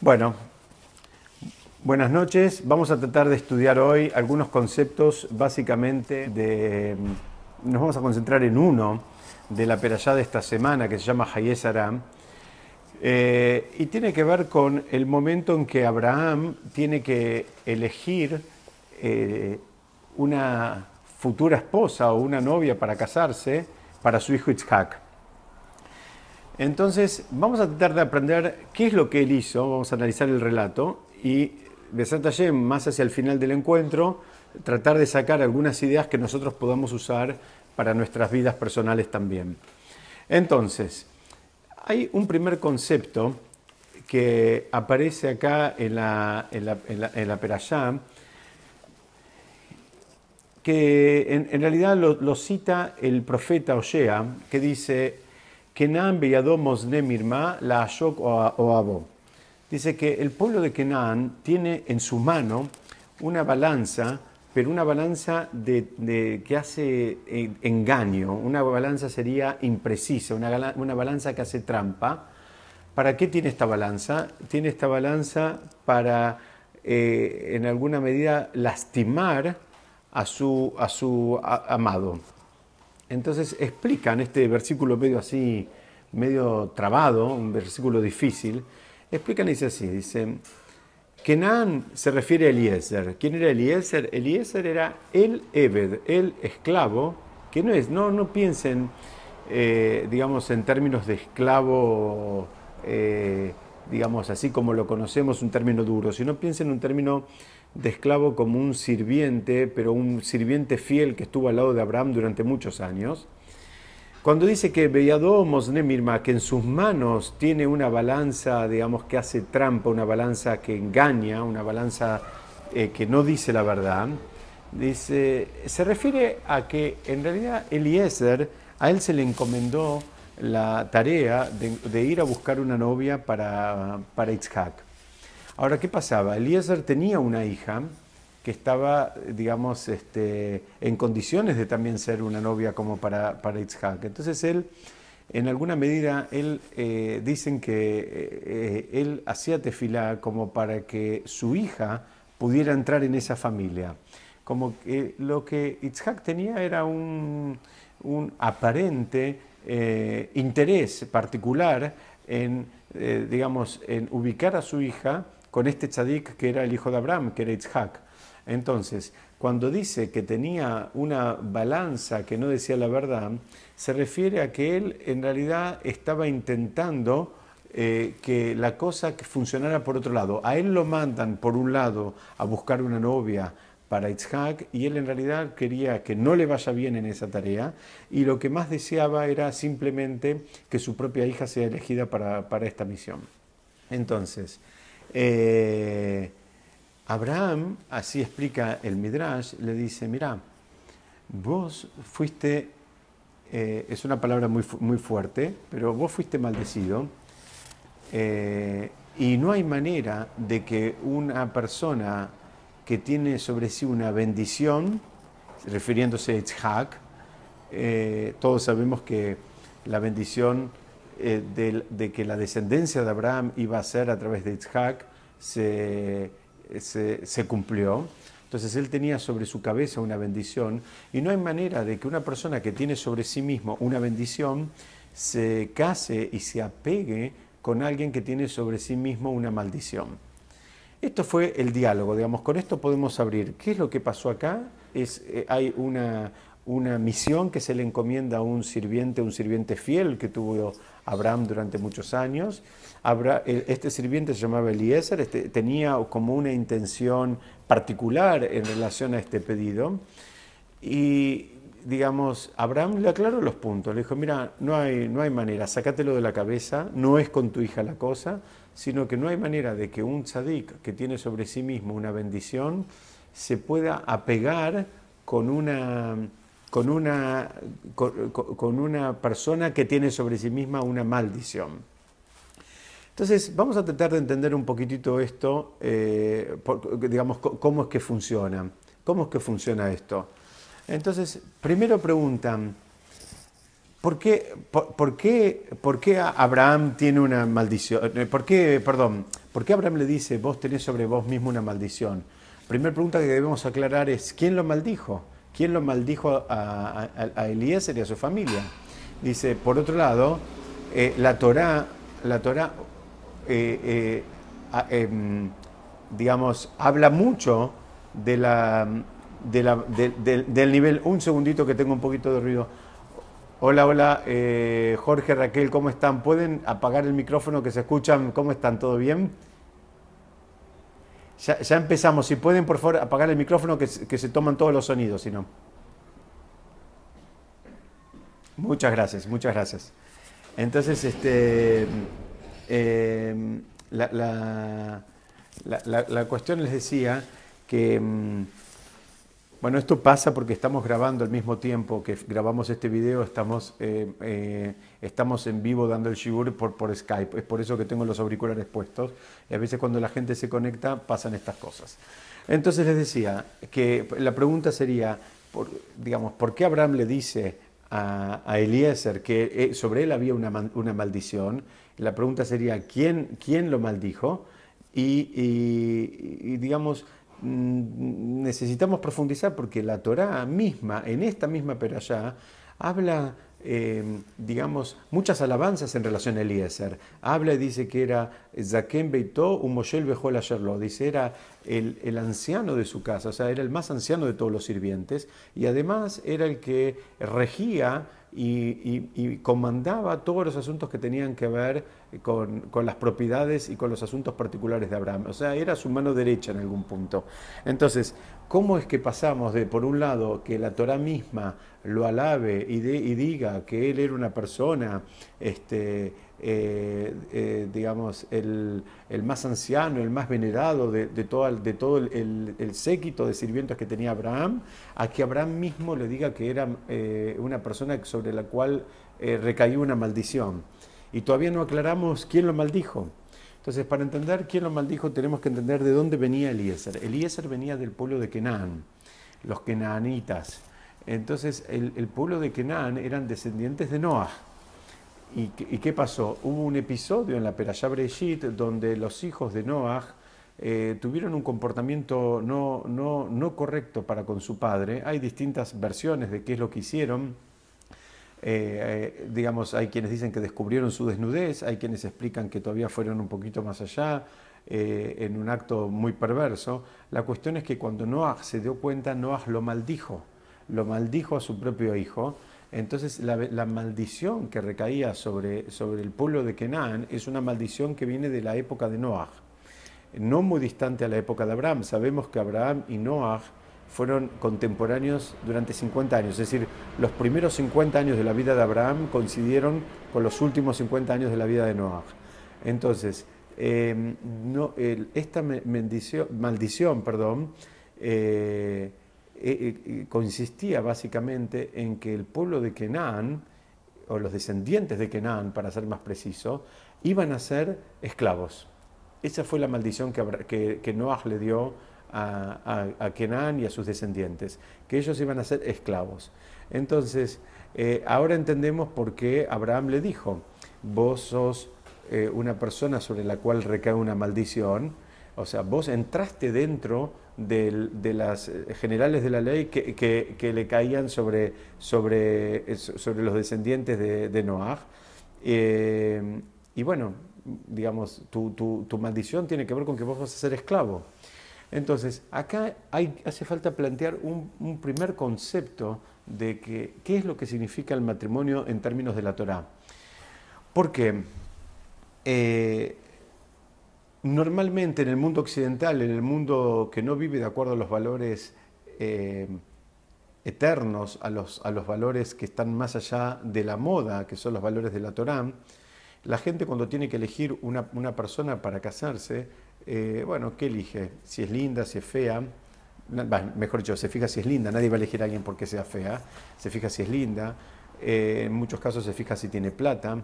Bueno, buenas noches. Vamos a tratar de estudiar hoy algunos conceptos básicamente de... Nos vamos a concentrar en uno de la perashá de esta semana que se llama Hayes Aram. Eh, y tiene que ver con el momento en que Abraham tiene que elegir eh, una futura esposa o una novia para casarse para su hijo Itzhak. Entonces, vamos a tratar de aprender qué es lo que él hizo, vamos a analizar el relato y de Santa más hacia el final del encuentro, tratar de sacar algunas ideas que nosotros podamos usar para nuestras vidas personales también. Entonces, hay un primer concepto que aparece acá en la, en que en, realidad lo, cita el profeta Osea, que dice, Kenan Mosne Mirma la Ashok o Abo. Dice que el pueblo de Kenan tiene en su mano una balanza, pero una balanza de, que hace eh, engaño, una balanza sería imprecisa, una, una balanza que hace trampa. ¿Para qué tiene esta balanza? Tiene esta balanza para, eh, en alguna medida, lastimar a su, a su amado. Entonces explican este versículo medio así, medio trabado, un versículo difícil, explican y dice así, dice, Kenan se refiere a Eliezer. ¿Quién era Eliezer? Eliezer era el Ebed, el esclavo, que no es, no, no piensen, eh, digamos, en términos de esclavo, eh, digamos, así como lo conocemos, un término duro, sino piensen en un término de esclavo como un sirviente, pero un sirviente fiel que estuvo al lado de Abraham durante muchos años. Cuando dice que Beyadó Mosnemirma, que en sus manos tiene una balanza, digamos, que hace trampa, una balanza que engaña, una balanza eh, que no dice la verdad, dice, se refiere a que en realidad Eliezer, a él se le encomendó la tarea de, ir a buscar una novia para, para. Ahora, ¿qué pasaba? Eliezer tenía una hija que estaba, digamos, este, en condiciones de también ser una novia como para, para Itzhak. Entonces él, en alguna medida, él, eh, dicen que eh, él hacía tefilá como para que su hija pudiera entrar en esa familia. Como que lo que Itzhak tenía era un, aparente eh, interés particular en, digamos, en ubicar a su hija con este tzadik que era el hijo de Abraham, que era Itzhak. Entonces, cuando dice que tenía una balanza que no decía la verdad, se refiere a que él en realidad estaba intentando eh, que la cosa funcionara por otro lado. A él lo mandan por un lado a buscar una novia para Itzhak y él en realidad quería que no le vaya bien en esa tarea y lo que más deseaba era simplemente que su propia hija sea elegida para, para esta misión. Entonces, eh, Abraham, así explica el Midrash, le dice, mira, vos fuiste, eh, es una palabra muy, muy fuerte, pero vos fuiste maldecido eh, y no hay manera de que una persona que tiene sobre sí una bendición, refiriéndose a Itzhak, todos sabemos que la bendición de, que la descendencia de Abraham iba a ser a través de Isaac se, se, cumplió. Entonces él tenía sobre su cabeza una bendición y no hay manera de que una persona que tiene sobre sí mismo una bendición se case y se apegue con alguien que tiene sobre sí mismo una maldición. Esto fue el diálogo, digamos, con esto podemos abrir. ¿Qué es lo que pasó acá? Es, eh, hay una, una misión que se le encomienda a un sirviente, un sirviente fiel que tuvo Abraham durante muchos años. este sirviente se llamaba Eliezer, este, tenía como una intención particular en relación a este pedido. Y, digamos, Abraham le aclaró los puntos. Le dijo, mira, no hay, no hay manera, sácatelo de la cabeza, no es con tu hija la cosa, sino que no hay manera de que un tzadik que tiene sobre sí mismo una bendición se pueda apegar con una con una, con, una persona que tiene sobre sí misma una maldición. Entonces, vamos a tratar de entender un poquitito esto, eh, digamos, cómo es que funciona. ¿Cómo es que funciona esto? Entonces, primero preguntan, ¿por qué, por, qué, por qué Abraham tiene una maldición? Eh, ¿Por qué, perdón, ¿por qué Abraham le dice, vos tenés sobre vos mismo una maldición? Primera pregunta que debemos aclarar es, ¿quién lo maldijo? ¿Quién lo maldijo a, a, a su familia? Dice, por otro lado, eh, la Torah, la Torah eh, eh, em, digamos, habla mucho de la, del nivel... Un segundito que tengo un poquito de ruido. Hola, hola, Jorge, Raquel, ¿cómo están? ¿Pueden apagar el micrófono que se escuchan? ¿Cómo están? ¿Todo bien? Ya, empezamos. Si pueden, por favor, apagar el micrófono que, se toman todos los sonidos, si no. Muchas gracias, muchas gracias. Entonces, este, em, la, cuestión les decía que mm, bueno, esto pasa porque estamos grabando al mismo tiempo que grabamos este video, estamos, eh, eh, estamos en vivo dando el shibur por, por Skype. Es por eso que tengo los auriculares puestos. Y a veces cuando la gente se conecta pasan estas cosas. Entonces les decía que la pregunta sería, por, digamos, ¿por qué Abraham le dice a, a Eliezer que eh, sobre él había una, una, maldición? La pregunta sería, ¿quién, quién lo maldijo? y, y digamos, Mm, necesitamos profundizar porque la Torá misma, en esta misma perashá, habla, eh, digamos, muchas alabanzas en relación a Eliezer. Habla y dice que era Zaken Beitó, un Moshel Bejol Asherlo. Dice, era el, el, anciano de su casa, o sea, era el más anciano de todos los sirvientes y además era el que regía y, comandaba todos los asuntos que tenían que ver con, las propiedades y con los asuntos particulares de Abraham. O sea, era su mano derecha en algún punto. Entonces, ¿cómo es que pasamos de, por un lado, que la Torah misma lo alabe y, y diga que él era una persona, este, eh, eh, digamos, el, más anciano, el más venerado de, todo, de todo el, séquito de sirvientes que tenía Abraham, a que Abraham mismo le diga que era eh, una persona sobre la cual recayó una maldición. Y todavía no aclaramos quién lo maldijo. Entonces, para entender quién lo maldijo, tenemos que entender de dónde venía Eliezer. Eliezer venía del pueblo de Kenan, los kenaanitas. Entonces, el, el pueblo de Kenan eran descendientes de Noah. ¿Y, qué pasó? Hubo un episodio en la Perashá Breshit donde los hijos de Noah eh, tuvieron un comportamiento no, no, no, correcto para con su padre. Hay distintas versiones de qué es lo que hicieron. Eh, eh, digamos, hay quienes dicen que descubrieron su desnudez, hay quienes explican que todavía fueron un poquito más allá, en un acto muy perverso. La cuestión es que cuando Noah se dio cuenta, Noah lo maldijo, lo maldijo a su propio hijo entonces la, maldición que recaía sobre, sobre el pueblo de Kenan es una maldición que viene de la época de Noah, no muy distante a la época de Abraham. Sabemos que Abraham y Noah fueron contemporáneos durante 50 años, es decir, los primeros 50 años de la vida de Abraham coincidieron con los últimos 50 años de la vida de Noah. Entonces, em, esta maldición, maldición perdón, eh, eh, eh, consistía básicamente en que el pueblo de Kenan, o los descendientes de Kenan, para ser más preciso, iban a ser esclavos. Esa fue la maldición que, que, Noah le dio a, a, Kenan y a sus descendientes, que ellos iban a ser esclavos. Entonces, eh, ahora entendemos por qué Abraham le dijo, vos sos una persona sobre la cual recae una maldición, o sea, vos entraste dentro de, las eh, generales de la ley que, le caían sobre, sobre, sobre, los descendientes de, de Noah. Eh, y bueno, digamos, tu, maldición tiene que ver con que vos vas a ser esclavo. Entonces, acá hay, hace falta plantear un, primer concepto de que, qué es lo que significa el matrimonio en términos de la Torá. Porque eh, Normalmente en el mundo occidental, en el mundo que no vive de acuerdo a los valores eh, eternos, a los, a los valores que están más allá de la moda, que son los valores de la Torá, la gente cuando tiene que elegir una, persona para casarse, eh, bueno, ¿qué elige? Si es linda, si es fea, mejor dicho, se fija si es linda, nadie va a elegir a alguien porque sea fea, se fija si es linda, eh, en muchos casos se fija si tiene plata,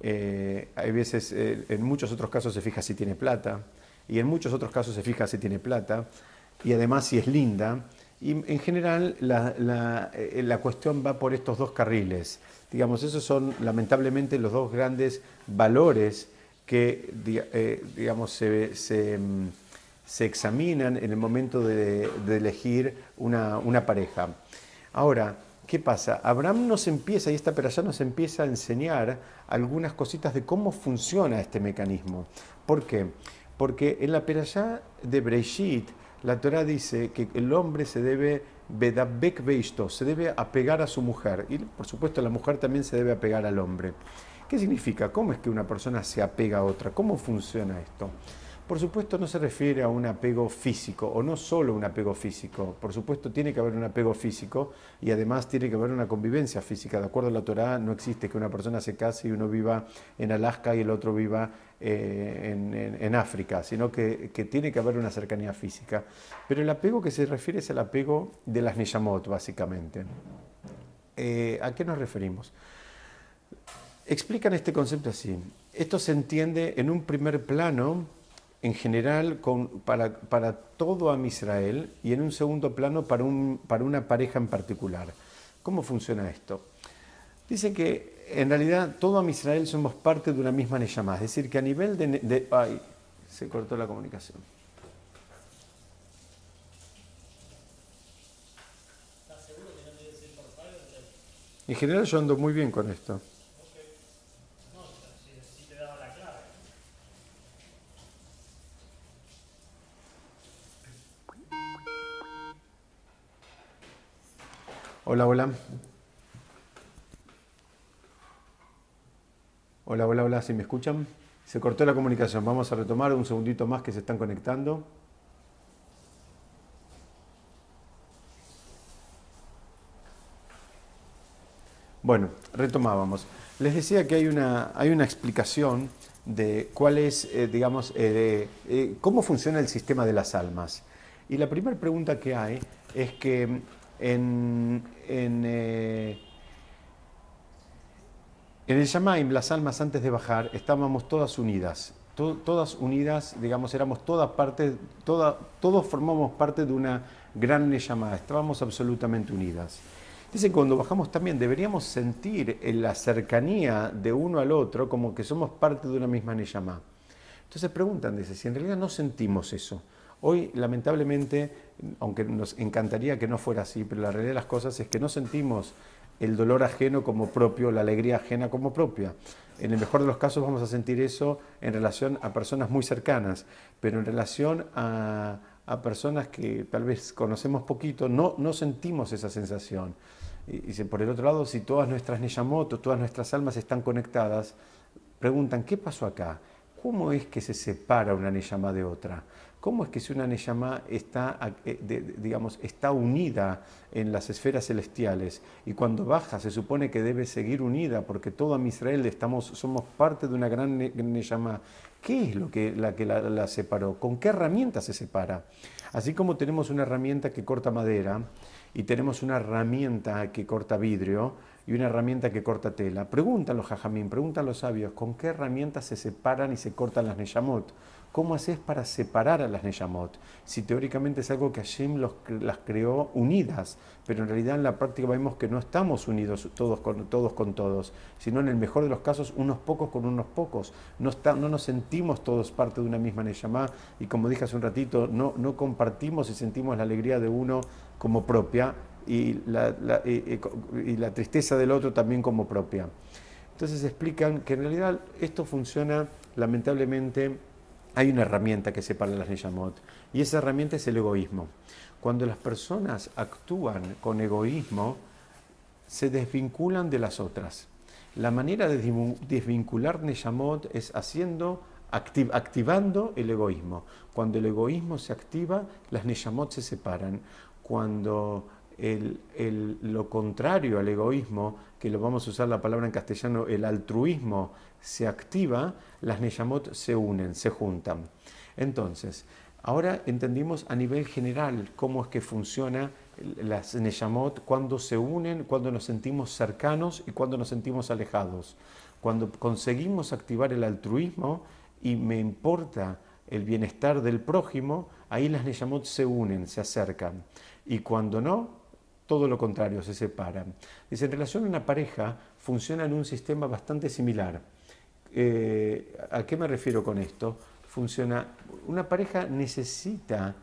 eh, hay veces, eh, en muchos otros casos se fija si tiene plata, y en muchos otros casos se fija si tiene plata, y además si es linda. Y en general la, eh, la, cuestión va por estos dos carriles. Digamos, esos son lamentablemente los dos grandes valores que digamos, se, se, examinan en el momento de, elegir una, una, pareja. Ahora, ¿qué pasa? Abraham nos empieza, y esta peralla nos empieza a enseñar algunas cositas de cómo funciona este mecanismo. ¿Por qué? Porque en la peralla de Breishit, la Torah dice que el hombre se debe bedabek beisto, se debe apegar a su mujer. Y por supuesto la mujer también se debe apegar al hombre. ¿Qué significa? ¿Cómo es que una persona se apega a otra? ¿Cómo funciona esto? Por supuesto no se refiere a un apego físico, o no solo un apego físico. Por supuesto tiene que haber un apego físico y además tiene que haber una convivencia física. De acuerdo a la Torah no existe que una persona se case y uno viva en Alaska y el otro viva eh, en, África, sino que, tiene que haber una cercanía física. Pero el apego que se refiere es el apego de las Neyamot, básicamente. Eh, ¿A qué nos referimos? Explican este concepto así. Esto se entiende en un primer plano en general para, para, todo a Israel y en un segundo plano para, un, para una pareja en particular. ¿Cómo funciona esto? Dice que en realidad todo a Israel somos parte de una misma Neyamá, es decir, que a nivel de, Ay, se cortó la comunicación. En general yo ando muy bien con esto. Hola, hola. Hola, hola, hola, ¿si me escuchan? Se cortó la comunicación. Vamos a retomar un segundito más que se están conectando. Bueno, retomábamos. Les decía que hay una, hay una explicación de cuál es, eh, digamos, eh, eh, cómo funciona el sistema de las almas. Y la primera pregunta que hay es que en, en, eh, en el Shamaim, las almas antes de bajar, estábamos todas unidas. todas unidas, digamos, éramos todas parte, todos formamos parte de una gran llamada, estábamos absolutamente unidas. Dice cuando bajamos también deberíamos sentir en la cercanía de uno al otro como que somos parte de una misma Neyamá. Entonces preguntan, dice, si en realidad no sentimos eso, Hoy, lamentablemente, aunque nos encantaría que no fuera así, pero la realidad de las cosas es que no sentimos el dolor ajeno como propio, la alegría ajena como propia. En el mejor de los casos vamos a sentir eso en relación a personas muy cercanas, pero en relación a, personas que tal vez conocemos poquito, no, no sentimos esa sensación. Y, por el otro lado, si todas nuestras Neyamoto, todas nuestras almas están conectadas, preguntan, ¿qué pasó acá? ¿Cómo es que se separa una Neyama de otra? ¿Cómo es que si una Neyamá está, eh, digamos, está unida en las esferas celestiales y cuando baja se supone que debe seguir unida porque todo a Israel estamos, somos parte de una gran Neyamá? ¿Qué es lo que la, que la, separó? ¿Con qué herramienta se separa? Así como tenemos una herramienta que corta madera y tenemos una herramienta que corta vidrio y una herramienta que corta tela, preguntan los jajamín, preguntan los sabios, ¿con qué herramientas se separan y se cortan las Neyamot? ¿Cómo haces para separar a las Neyamot? Si teóricamente es algo que Hashem las creó unidas, pero en realidad en la práctica vemos que no estamos unidos todos con todos, con todos sino en el mejor de los casos unos pocos con unos pocos. No, no nos sentimos todos parte de una misma Neyamá y como dije hace un ratito, no, no compartimos y sentimos la alegría de uno como propia y la, y la tristeza del otro también como propia. Entonces explican que en realidad esto funciona lamentablemente hay una herramienta que separa las Neyamot y esa herramienta es el egoísmo. Cuando las personas actúan con egoísmo, se desvinculan de las otras. La manera de desvincular Neyamot es haciendo, activando el egoísmo. Cuando el egoísmo se activa, las Neyamot se separan. Cuando lo contrario al egoísmo, que lo vamos a usar la palabra en castellano, el altruismo, se activa, las Neyamot se unen, se juntan. Entonces, ahora entendimos a nivel general cómo es que funciona las Neyamot cuando se unen, cuando nos sentimos cercanos y cuando nos sentimos alejados. Cuando conseguimos activar el altruismo y me importa el bienestar del prójimo, ahí las Neyamot se unen, se acercan. Y cuando no, todo lo contrario, se separan. Dice, en relación a una pareja funciona en un sistema bastante similar. eh, ¿a qué me refiero con esto? Funciona, una pareja necesita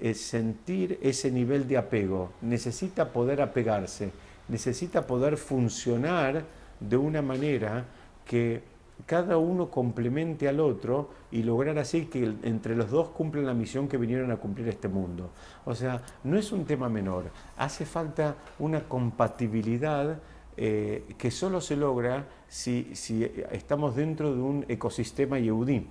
eh, sentir ese nivel de apego, necesita poder apegarse, necesita poder funcionar de una manera que cada uno complemente al otro y lograr así que entre los dos cumplan la misión que vinieron a cumplir este mundo. O sea, no es un tema menor, hace falta una compatibilidad eh, que solo se logra si, estamos dentro de un ecosistema yehudí.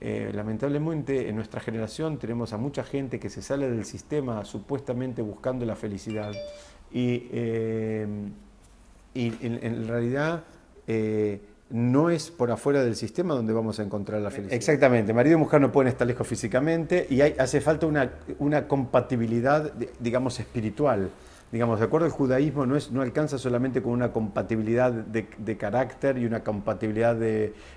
Eh, lamentablemente en nuestra generación tenemos a mucha gente que se sale del sistema supuestamente buscando la felicidad y, eh, en, realidad no es por afuera del sistema donde vamos a encontrar la felicidad. Exactamente, marido y mujer no pueden estar lejos físicamente y hace falta una, compatibilidad, digamos, espiritual. Digamos, de acuerdo al judaísmo, no, es, no alcanza solamente con una compatibilidad de, carácter y una compatibilidad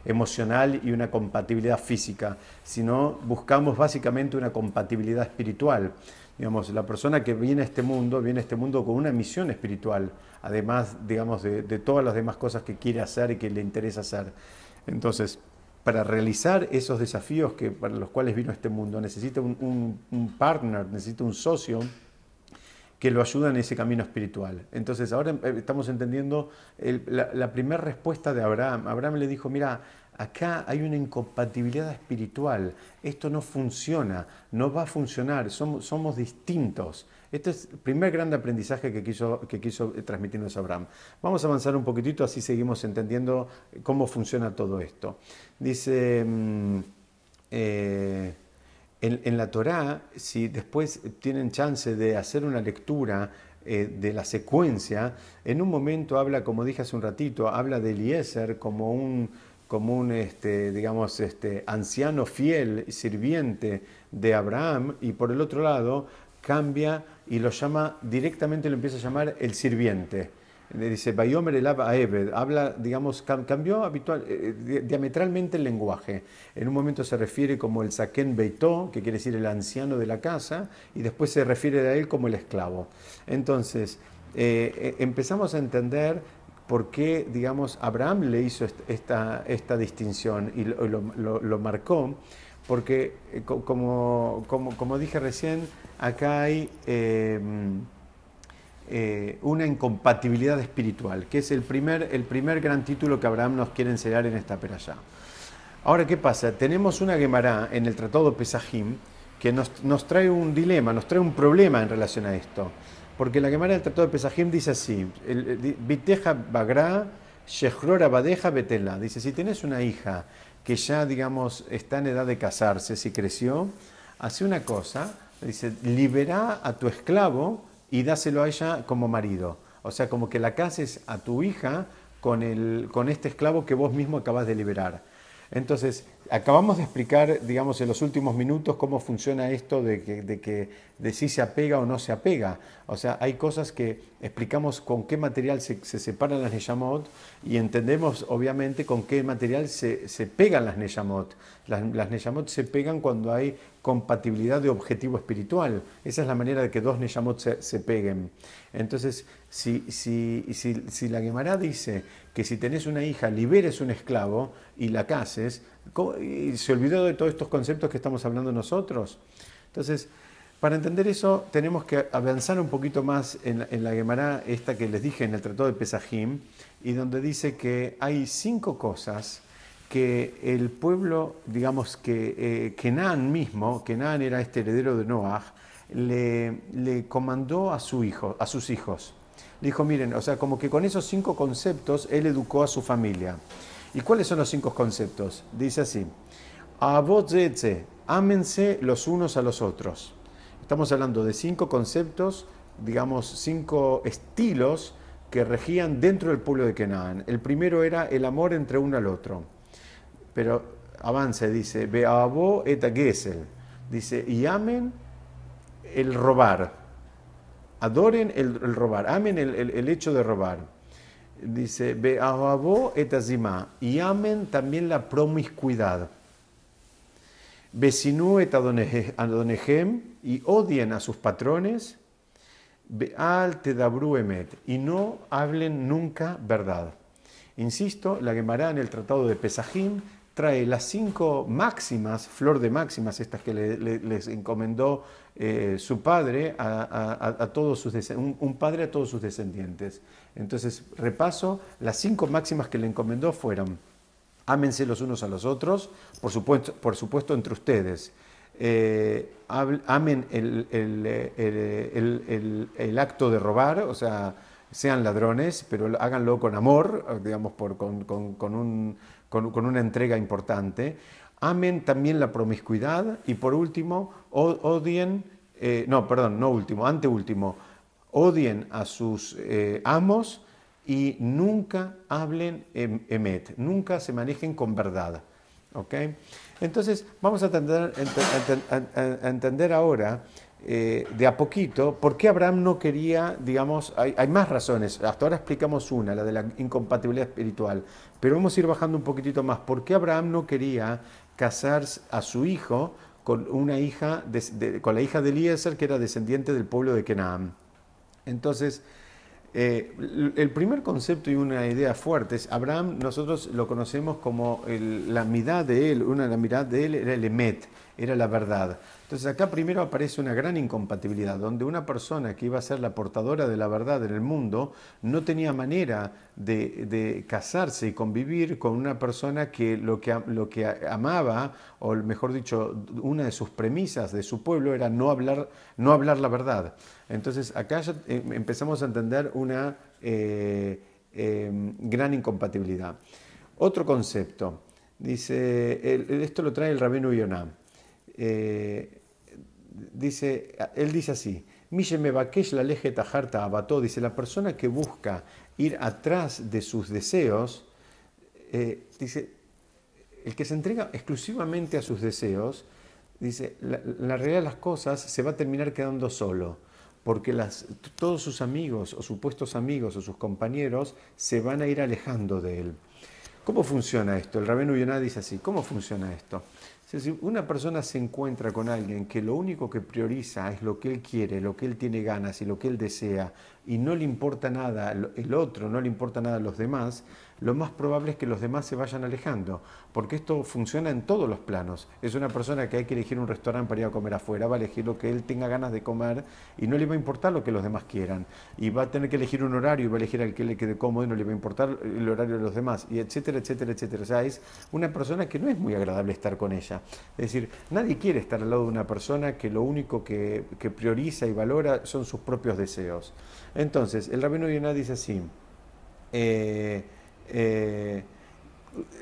emocional y una compatibilidad física, sino buscamos básicamente una compatibilidad espiritual. Digamos, la persona que viene a este mundo, viene a este mundo con una misión espiritual, además, digamos, de, todas las demás cosas que quiere hacer y que le interesa hacer. Entonces, para realizar esos desafíos que, para los cuales vino a este mundo, necesita un, partner, necesita un socio que lo ayude en ese camino espiritual. Entonces, ahora eh, estamos entendiendo la, primera respuesta de Abraham. Abraham le dijo, mira, Acá hay una incompatibilidad espiritual. Esto no funciona, no va a funcionar, somos, distintos. Este es el primer gran aprendizaje que quiso, que quiso transmitirnos Abraham. Vamos a avanzar un poquitito, así seguimos entendiendo cómo funciona todo esto. Dice, mm, eh, en, la Torá, si después tienen chance de hacer una lectura eh, de la secuencia, en un momento habla, como dije hace un ratito, habla de Eliezer como un como un, este, digamos, este, anciano fiel, sirviente de Abraham, y por el otro lado cambia y lo llama, directamente lo empieza a llamar el sirviente. Dice, Bayomer el Ebed, habla, digamos, cambió habitual, eh, diametralmente el lenguaje. En un momento se refiere como el Saken Beitó, que quiere decir el anciano de la casa, y después se refiere a él como el esclavo. Entonces, eh, eh, empezamos a entender por qué, digamos, Abraham le hizo esta, esta distinción y lo, marcó, porque, eh, como, como, dije recién, acá hay eh, una incompatibilidad espiritual, que es el primer, el primer gran título que Abraham nos quiere enseñar en esta peralla. Ahora, ¿qué pasa? Tenemos una Gemara en el Tratado Pesajim que nos, nos trae un dilema, nos trae un problema en relación a esto. Porque la Gemara del Tratado de Pesajim dice así, Viteja Bagra, Shechrora Badeja Betela. Dice, si tienes una hija que ya, digamos, está en edad de casarse, si creció, hace una cosa, dice, libera a tu esclavo y dáselo a ella como marido. O sea, como que la cases a tu hija con, el, con este esclavo que vos mismo acabas de liberar. Entonces, acabamos de explicar, digamos, en los últimos minutos cómo funciona esto de que, de que de si se apega o no se apega. O sea, hay cosas que explicamos con qué material se, separan las Neyamot y entendemos, obviamente, con qué material se, pegan las Neyamot. Las, las Neyamot se pegan cuando hay compatibilidad de objetivo espiritual. Esa es la manera de que dos Neyamot se, peguen. Entonces, si, si, si, la Gemara dice que si tenés una hija, liberes un esclavo y la cases, y se olvidó de todos estos conceptos que estamos hablando nosotros. Entonces, para entender eso, tenemos que avanzar un poquito más en, la Gemara, esta que les dije en el Tratado de Pesajim, y donde dice que hay cinco cosas que el pueblo, digamos que eh, Kenan mismo, Kenan era este heredero de Noah, le, le, comandó a, su hijo, a sus hijos. Le dijo, miren, o sea, como que con esos cinco conceptos él educó a su familia. ¿Y cuáles son los cinco conceptos? Dice así, ámense los unos a los otros. Estamos hablando de cinco conceptos, digamos, cinco estilos que regían dentro del pueblo de Canaán. El primero era el amor entre uno al otro. Pero avanza, dice, Beabo et gesel. Dice, y amen el robar. Adoren el, robar, amen el, hecho de robar. Dice, Beabo et azima. Y amen también la promiscuidad. Besinu et adonehem, y odien a sus patrones, Beal tedabru emet, y no hablen nunca verdad. Insisto, la Gemara en el Tratado de Pesajim trae las cinco máximas, flor de máximas, estas que les encomendó eh, su padre a, todos sus un, padre a todos sus descendientes. Entonces, repaso, las cinco máximas que le encomendó fueron, ámense los unos a los otros, por supuesto, por supuesto entre ustedes. Eh, amen el, el, acto de robar, o sea, sean ladrones, pero háganlo con amor, digamos, por, con, con, un, con, una entrega importante. Amen también la promiscuidad y por último, odien, eh, no, perdón, no último, anteúltimo, odien a sus eh, amos y nunca hablen em, emet, nunca se manejen con verdad. ¿okay? Entonces, vamos a entender, ahora eh, de a poquito, ¿por qué Abraham no quería, digamos, hay, más razones, hasta ahora explicamos una, la de la incompatibilidad espiritual, pero vamos a ir bajando un poquitito más, ¿por qué Abraham no quería casar a su hijo con una hija, con la hija de Eliezer, que era descendiente del pueblo de Kenaam? Entonces, eh, el primer concepto y una idea fuerte es, Abraham nosotros lo conocemos como la mirada de él, una de las miradas de él era el emet, era la verdad. Entonces acá primero aparece una gran incompatibilidad, donde una persona que iba a ser la portadora de la verdad en el mundo no tenía manera de, casarse y convivir con una persona que lo, que lo que amaba, o mejor dicho, una de sus premisas de su pueblo era no hablar, no hablar la verdad. Entonces acá ya eh, empezamos a entender una eh, em, gran incompatibilidad. Otro concepto, dice, esto lo trae el rabino Yonah. Eh, dice, él dice así, me la leje tajarta abató, dice, la persona que busca ir atrás de sus deseos, eh, dice, el que se entrega exclusivamente a sus deseos, dice, la, realidad de las cosas se va a terminar quedando solo, porque las, todos sus amigos o supuestos amigos o sus compañeros se van a ir alejando de él. ¿Cómo funciona esto? El Rabenu Yonah dice así, ¿cómo funciona esto? Si una persona se encuentra con alguien que lo único que prioriza es lo que él quiere, lo que él tiene ganas y lo que él desea, y no le importa nada el otro, no le importa nada a los demás, lo más probable es que los demás se vayan alejando, porque esto funciona en todos los planos. Es una persona que hay que elegir un restaurante para ir a comer afuera, va a elegir lo que él tenga ganas de comer y no le va a importar lo que los demás quieran. Y va a tener que elegir un horario y va a elegir al que le quede cómodo y no le va a importar el horario de los demás, y etcétera, etcétera, etcétera. O sea, es una persona que no es muy agradable estar con ella. Es decir, nadie quiere estar al lado de una persona que lo único que, prioriza y valora son sus propios deseos. Entonces, el rabino Yonah dice así, eh, eh,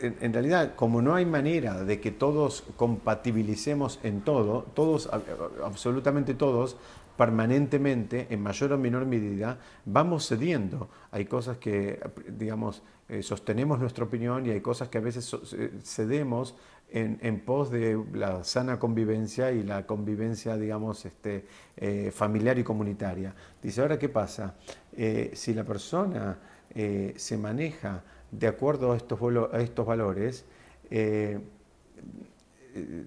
en, realidad, como no hay manera de que todos compatibilicemos en todo, todos, absolutamente todos, permanentemente, en mayor o menor medida, vamos cediendo. Hay cosas que, digamos, eh, sostenemos nuestra opinión y hay cosas que a veces cedemos en, pos de la sana convivencia y la convivencia, digamos, este, familiar y comunitaria. Dice, ahora, ¿qué pasa? si la persona se maneja de acuerdo a estos, a estos valores, eh,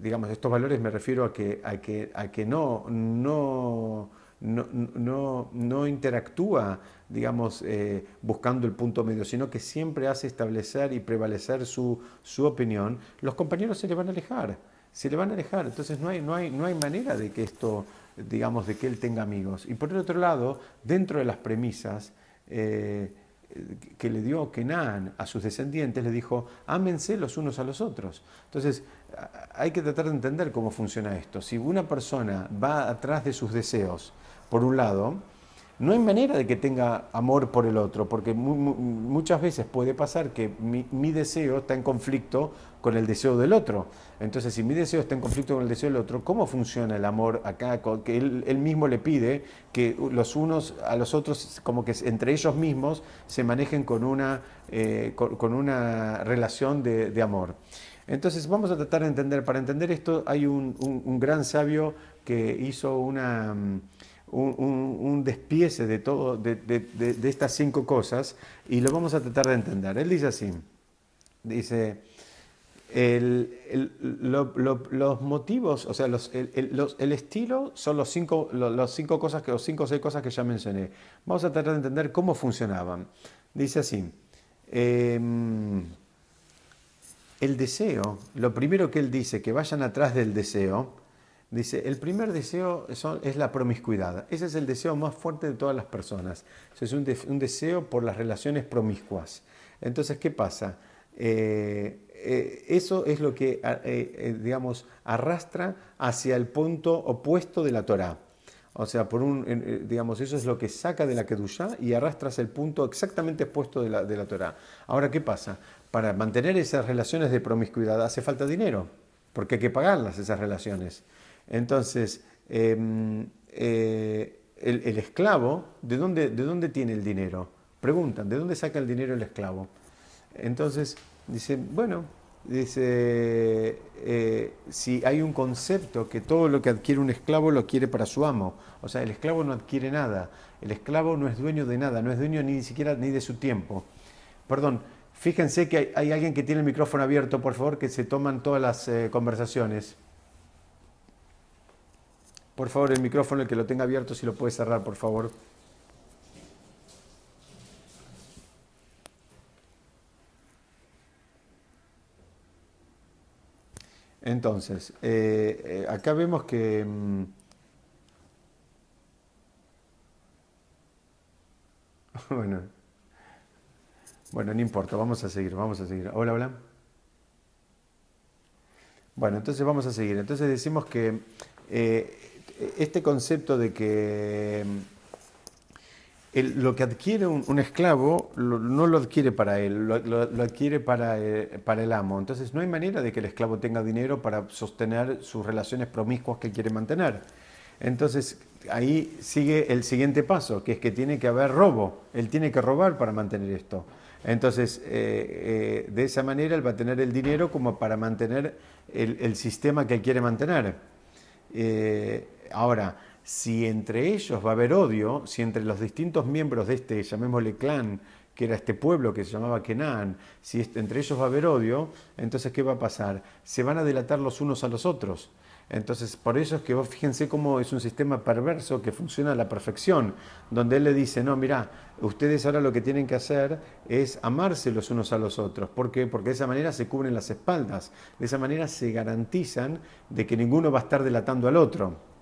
digamos, estos valores me refiero a que, a que, a que no, no, no, interactúa, digamos, eh, buscando el punto medio, sino que siempre hace establecer y prevalecer su, su, opinión, los compañeros se le van a alejar, se le van a alejar. Entonces no hay, no hay, no hay manera de que esto, digamos, de que él tenga amigos. Y por el otro lado, dentro de las premisas, eh, que le dio Kenan a sus descendientes, le dijo, ámense los unos a los otros. Entonces, hay que tratar de entender cómo funciona esto. Si una persona va atrás de sus deseos, por un lado, no hay manera de que tenga amor por el otro, porque muchas veces puede pasar que mi, deseo está en conflicto con el deseo del otro. Entonces, si mi deseo está en conflicto con el deseo del otro, ¿cómo funciona el amor acá? Que él, mismo le pide que los unos a los otros, como que entre ellos mismos, se manejen con una, eh, con, una relación de, amor. Entonces, vamos a tratar de entender, para entender esto, hay un gran sabio que hizo una un, despiece de, todo, de, estas cinco cosas y lo vamos a tratar de entender. Él dice así, dice, los motivos, o sea, el, estilo son los cinco, los, cinco cosas que, cinco o seis cosas que ya mencioné. Vamos a tratar de entender cómo funcionaban. Dice así, em, el deseo, lo primero que él dice, que vayan atrás del deseo, dice, el primer deseo es la promiscuidad. Ese es el deseo más fuerte de todas las personas. Es un, deseo por las relaciones promiscuas. Entonces, ¿qué pasa? Eh, eh, eso es lo que, eh, digamos, arrastra hacia el punto opuesto de la Torah. O sea, por un, digamos, eso es lo que saca de la Kedushá y arrastras el punto exactamente opuesto de la, de la Torah. Ahora, ¿qué pasa? Para mantener esas relaciones de promiscuidad hace falta dinero, porque hay que pagarlas esas relaciones. Entonces, em, eh, el, esclavo, ¿de dónde, ¿de dónde tiene el dinero? Preguntan, ¿de dónde saca el dinero el esclavo? Entonces, dice, bueno, dice, eh, si hay un concepto que todo lo que adquiere un esclavo lo adquiere para su amo, o sea, el esclavo no adquiere nada, el esclavo no es dueño de nada, no es dueño ni siquiera ni de su tiempo. Perdón, fíjense que hay, alguien que tiene el micrófono abierto, por favor, que se toman todas las eh, conversaciones. Por favor, el micrófono, el que lo tenga abierto, si lo puede cerrar, por favor. Entonces, eh, eh, acá vemos que... Mm, bueno, bueno, no importa, vamos a seguir, vamos a seguir. Hola, hola. Bueno, entonces vamos a seguir. Entonces decimos que eh, este concepto de que lo que adquiere un, esclavo no lo adquiere para él, lo, adquiere para, eh, para, el amo. Entonces no hay manera de que el esclavo tenga dinero para sostener sus relaciones promiscuas que quiere mantener. Entonces ahí sigue el siguiente paso, que es que tiene que haber robo. Él tiene que robar para mantener esto. Entonces, eh, eh, de esa manera él va a tener el dinero como para mantener el, sistema que quiere mantener. Ahora, si entre ellos va a haber odio, si entre los distintos miembros de este, llamémosle clan, que era este pueblo que se llamaba Kenan, si entre ellos va a haber odio, entonces ¿qué va a pasar? Se van a delatar los unos a los otros. Entonces, por eso es que vos fíjense cómo es un sistema perverso que funciona a la perfección, donde él le dice, no, mira, ustedes ahora lo que tienen que hacer es amarse los unos a los otros. ¿Por qué? Porque de esa manera se cubren las espaldas, de esa manera se garantizan de que ninguno va a estar delatando al otro.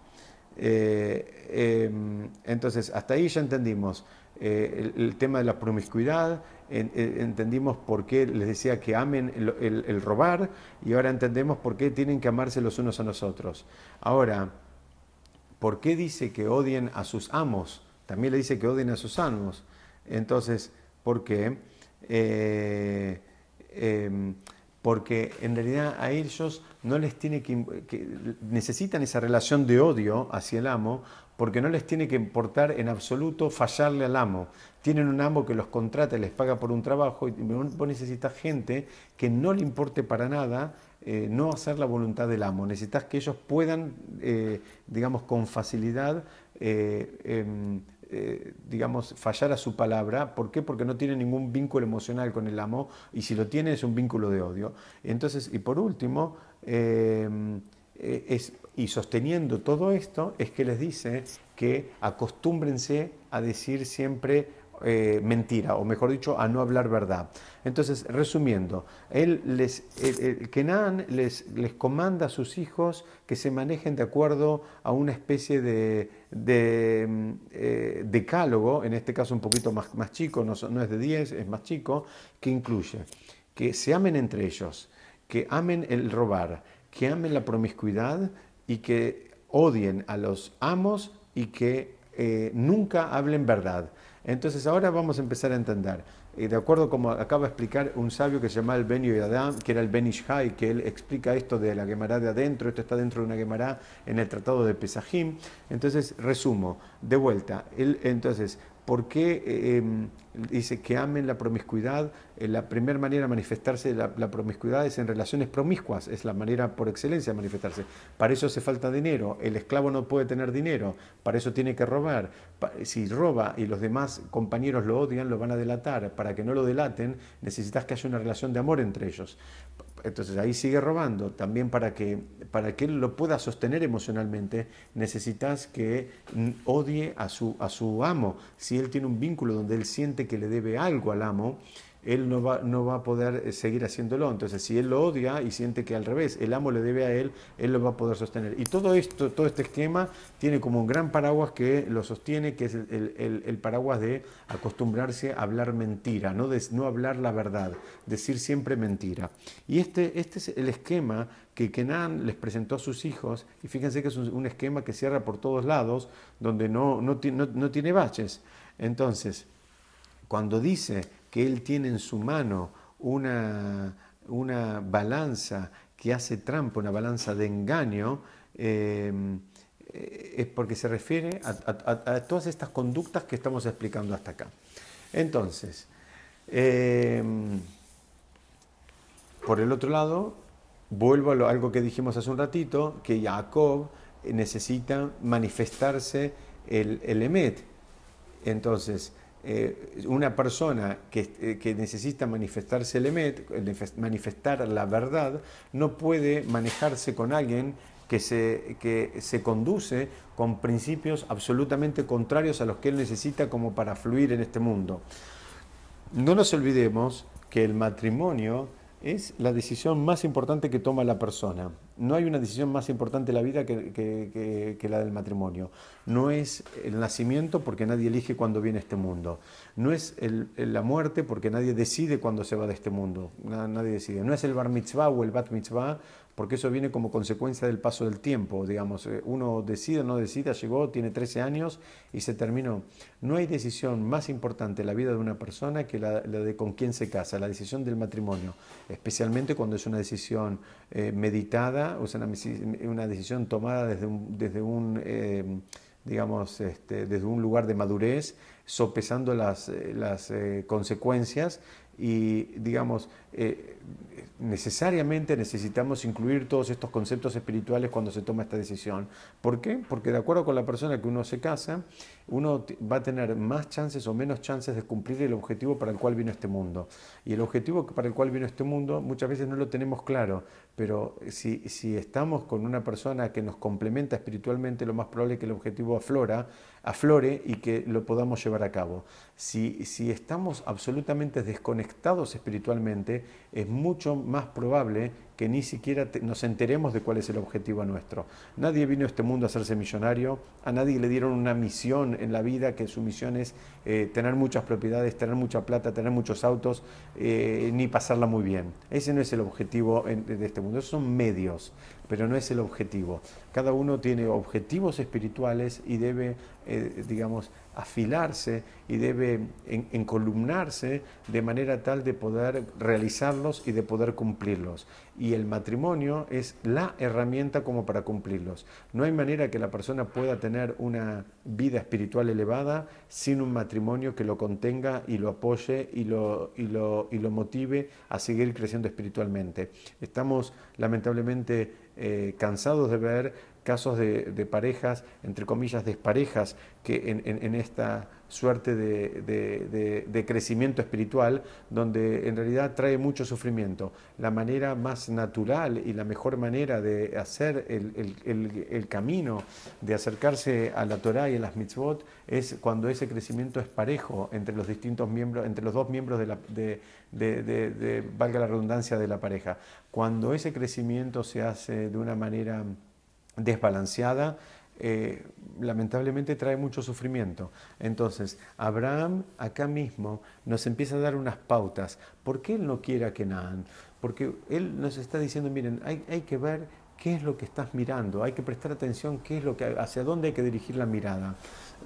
Eh, em, entonces, hasta ahí ya entendimos eh, el, tema de la promiscuidad, eh, entendimos por qué les decía que amen el, robar y ahora entendemos por qué tienen que amarse los unos a los otros. Ahora, ¿por qué dice que odien a sus amos? También le dice que odien a sus amos. Entonces, ¿por qué? Porque en realidad a ellos no les tiene que, necesitan esa relación de odio hacia el amo porque no les tiene que importar en absoluto fallarle al amo. Tienen un amo que los contrata les paga por un trabajo y vos necesitas gente que no le importe para nada eh, no hacer la voluntad del amo. Necesitas que ellos puedan, eh, digamos, con facilidad eh, em, eh, digamos, fallar a su palabra. ¿Por qué? Porque no tiene ningún vínculo emocional con el amo y si lo tiene es un vínculo de odio. Entonces, y por último, eh, eh, es, y sosteniendo todo esto, es que les dice que acostúmbrense a decir siempre eh, mentira, o mejor dicho, a no hablar verdad. Entonces, resumiendo, él les, el, Kenan les, les comanda a sus hijos que se manejen de acuerdo a una especie de, de eh, decálogo, en este caso un poquito más, más chico, no, no es de 10, es más chico, que incluye que se amen entre ellos, que amen el robar, que amen la promiscuidad y que odien a los amos y que eh, nunca hablen verdad. Entonces ahora vamos a empezar a entender. De acuerdo como acaba de explicar un sabio que se llama el Ben Adam, que era el Ben Ishai, que él explica esto de la Gemara de adentro, esto está dentro de una Gemara en el Tratado de Pesajim. Entonces, resumo, de vuelta, él, entonces, ¿por qué em, dice que amen la promiscuidad? Eh, la primera manera de manifestarse la, promiscuidad es en relaciones promiscuas, es la manera por excelencia de manifestarse. Para eso hace falta dinero, el esclavo no puede tener dinero, para eso tiene que robar. Si roba y los demás compañeros lo odian, lo van a delatar. Para que no lo delaten, necesitas que haya una relación de amor entre ellos. Entonces ahí sigue robando. También para que, para que él lo pueda sostener emocionalmente, necesitas que odie a su, a su amo. Si él tiene un vínculo donde él siente que le debe algo al amo, él no va, no va a poder eh, seguir haciéndolo. Entonces, si él lo odia y siente que al revés, el amo le debe a él, él lo va a poder sostener. Y todo esto, todo este esquema tiene como un gran paraguas que lo sostiene, que es el, paraguas de acostumbrarse a hablar mentira, no, de, no hablar la verdad, decir siempre mentira. Y este, este es el esquema que Kenan les presentó a sus hijos, y fíjense que es un, esquema que cierra por todos lados, donde no, no, no tiene baches. Entonces, cuando dice que él tiene en su mano una, una balanza que hace trampa, una balanza de engaño, em, eh, es porque se refiere a, todas estas conductas que estamos explicando hasta acá. Entonces, em, por el otro lado, vuelvo a algo que dijimos hace un ratito, que Jacob necesita manifestarse el, el Emet. Entonces, eh, una persona que, que, necesita manifestarse el Emet, manifestar la verdad, no puede manejarse con alguien que se, que se conduce con principios absolutamente contrarios a los que él necesita como para fluir en este mundo. No nos olvidemos que el matrimonio es la decisión más importante que toma la persona. No hay una decisión más importante en la vida que, la del matrimonio. No es el nacimiento porque nadie elige cuándo viene este mundo. No es la muerte porque nadie decide cuándo se va de este mundo. Nadie decide. No es el bar mitzvah o el bat mitzvah porque eso viene como consecuencia del paso del tiempo, digamos, eh, uno decide o no decide, llegó, tiene 13 años y se terminó. No hay decisión más importante en la vida de una persona que la, de con quién se casa, la decisión del matrimonio, especialmente cuando es una decisión eh, meditada, o sea, una, decisión tomada desde un, desde un eh, digamos, este, desde un lugar de madurez, sopesando las consecuencias y, digamos, eh, necesariamente necesitamos incluir todos estos conceptos espirituales cuando se toma esta decisión. ¿Por qué? Porque de acuerdo con la persona que uno se casa, uno va a tener más chances o menos chances de cumplir el objetivo para el cual vino este mundo. Y el objetivo para el cual vino este mundo muchas veces no lo tenemos claro, pero si, si estamos con una persona que nos complementa espiritualmente, lo más probable es que el objetivo aflora, aflore y que lo podamos llevar a cabo. Si, si estamos absolutamente desconectados espiritualmente, es mucho más probable que ni siquiera nos enteremos de cuál es el objetivo nuestro. Nadie vino a este mundo a hacerse millonario, a nadie le dieron una misión en la vida, que su misión es eh, tener muchas propiedades, tener mucha plata, tener muchos autos, eh, ni pasarla muy bien. Ese no es el objetivo de este mundo, esos son medios, pero no es el objetivo. Cada uno tiene objetivos espirituales y debe, eh, digamos, afilarse y debe encolumnarse de manera tal de poder realizarlos y de poder cumplirlos. Y el matrimonio es la herramienta como para cumplirlos. No hay manera que la persona pueda tener una vida espiritual elevada sin un matrimonio que lo contenga y lo apoye y lo, y lo, y lo motive a seguir creciendo espiritualmente. Estamos lamentablemente eh, cansados de ver casos de, parejas, entre comillas, desparejas, que en, esta suerte de, crecimiento espiritual, donde en realidad trae mucho sufrimiento. La manera más natural y la mejor manera de hacer el, camino, de acercarse a la Torah y a las mitzvot, es cuando ese crecimiento es parejo entre los distintos miembros, entre los dos miembros de la, de, valga la redundancia, de la pareja. Cuando ese crecimiento se hace de una manera desbalanceada, eh, lamentablemente trae mucho sufrimiento. Entonces, Abraham acá mismo nos empieza a dar unas pautas. ¿Por qué él no quiere a Kenan? Porque él nos está diciendo, miren, hay, que ver qué es lo que estás mirando, hay que prestar atención qué es lo que, hacia dónde hay que dirigir la mirada.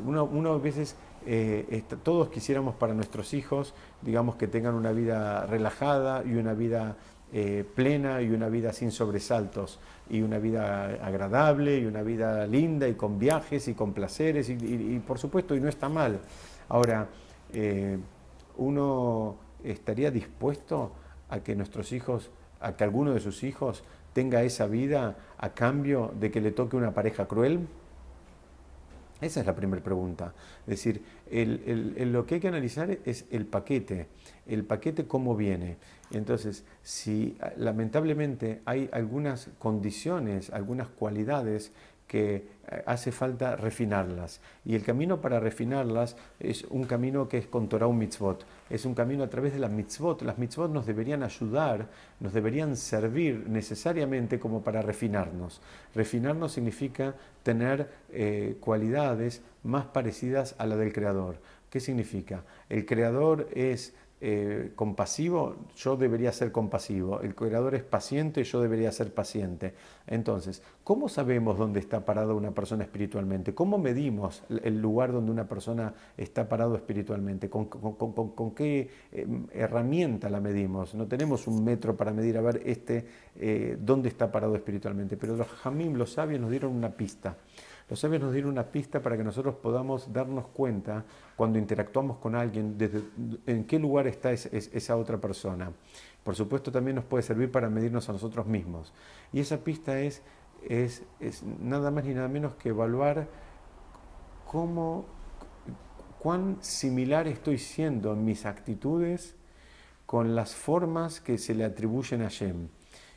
Uno, uno veces, eh, todos quisiéramos para nuestros hijos, digamos, que tengan una vida relajada y una vida eh, plena y una vida sin sobresaltos y una vida agradable y una vida linda y con viajes y con placeres y, por supuesto y no está mal. Ahora, eh, uno estaría dispuesto a que nuestros hijos, a que alguno de sus hijos tenga esa vida a cambio de que le toque una pareja cruel? Esa es la primera pregunta. Es decir, lo que hay que analizar es el paquete, el paquete cómo viene. Entonces, si lamentablemente hay algunas condiciones, algunas cualidades que eh, hace falta refinarlas. Y el camino para refinarlas es un camino que es con Torah mitzvot. Es un camino a través de las mitzvot. Las mitzvot nos deberían ayudar, nos deberían servir necesariamente como para refinarnos. Refinarnos significa tener eh, cualidades más parecidas a la del Creador. ¿Qué significa? El Creador es eh, compasivo, yo debería ser compasivo. El creador es paciente, yo debería ser paciente. Entonces, ¿cómo sabemos dónde está parada una persona espiritualmente? ¿Cómo medimos el lugar donde una persona está parado espiritualmente? ¿Con, qué em, herramienta la medimos? No tenemos un metro para medir a ver este eh, dónde está parado espiritualmente, pero los jamim, los sabios, nos dieron una pista. Los sabios nos dieron una pista para que nosotros podamos darnos cuenta cuando interactuamos con alguien, desde, en qué lugar está esa otra persona. Por supuesto también nos puede servir para medirnos a nosotros mismos. Y esa pista es, es, nada más ni nada menos que evaluar cómo, cuán similar estoy siendo en mis actitudes con las formas que se le atribuyen a Shem.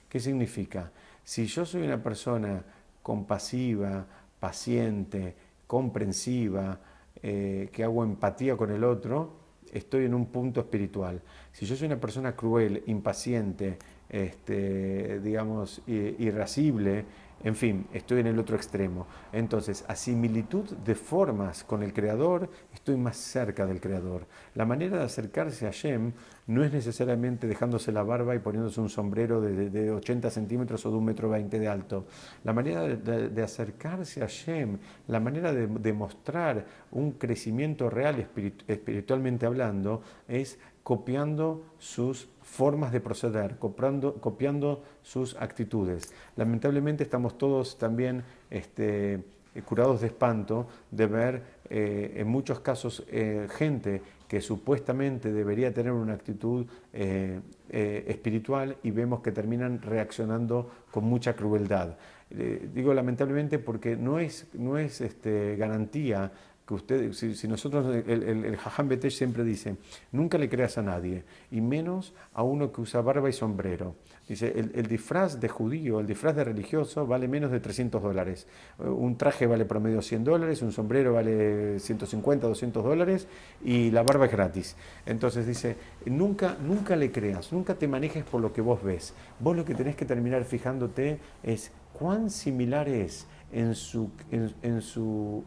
¿Qué significa? Si yo soy una persona compasiva, paciente, comprensiva, eh, que hago empatía con el otro, estoy en un punto espiritual. Si yo soy una persona cruel, impaciente, este, digamos, irascible, en fin, estoy en el otro extremo. Entonces, a similitud de formas con el Creador, estoy más cerca del Creador. La manera de acercarse a Shem no es necesariamente dejándose la barba y poniéndose un sombrero de, 80 centímetros o de un metro 20 de alto. La manera de, acercarse a Shem, la manera de demostrar un crecimiento real espiritualmente hablando, es copiando sus formas de proceder, copiando, copiando sus actitudes. Lamentablemente estamos todos también este, curados de espanto de ver eh, en muchos casos eh, gente que supuestamente debería tener una actitud eh, espiritual y vemos que terminan reaccionando con mucha crueldad. digo lamentablemente porque no es, no es este, garantía usted, si, nosotros, el, el, el siempre dice, nunca le creas a nadie, y menos a uno que usa barba y sombrero. Dice, el, disfraz de judío, el disfraz de religioso vale menos de 300 dólares. Un traje vale promedio 100 dólares, un sombrero vale 150, 200 dólares y la barba es gratis. Entonces dice, nunca, nunca le creas, nunca te manejes por lo que vos ves. Vos lo que tenés que terminar fijándote es cuán similar es en su, en, su,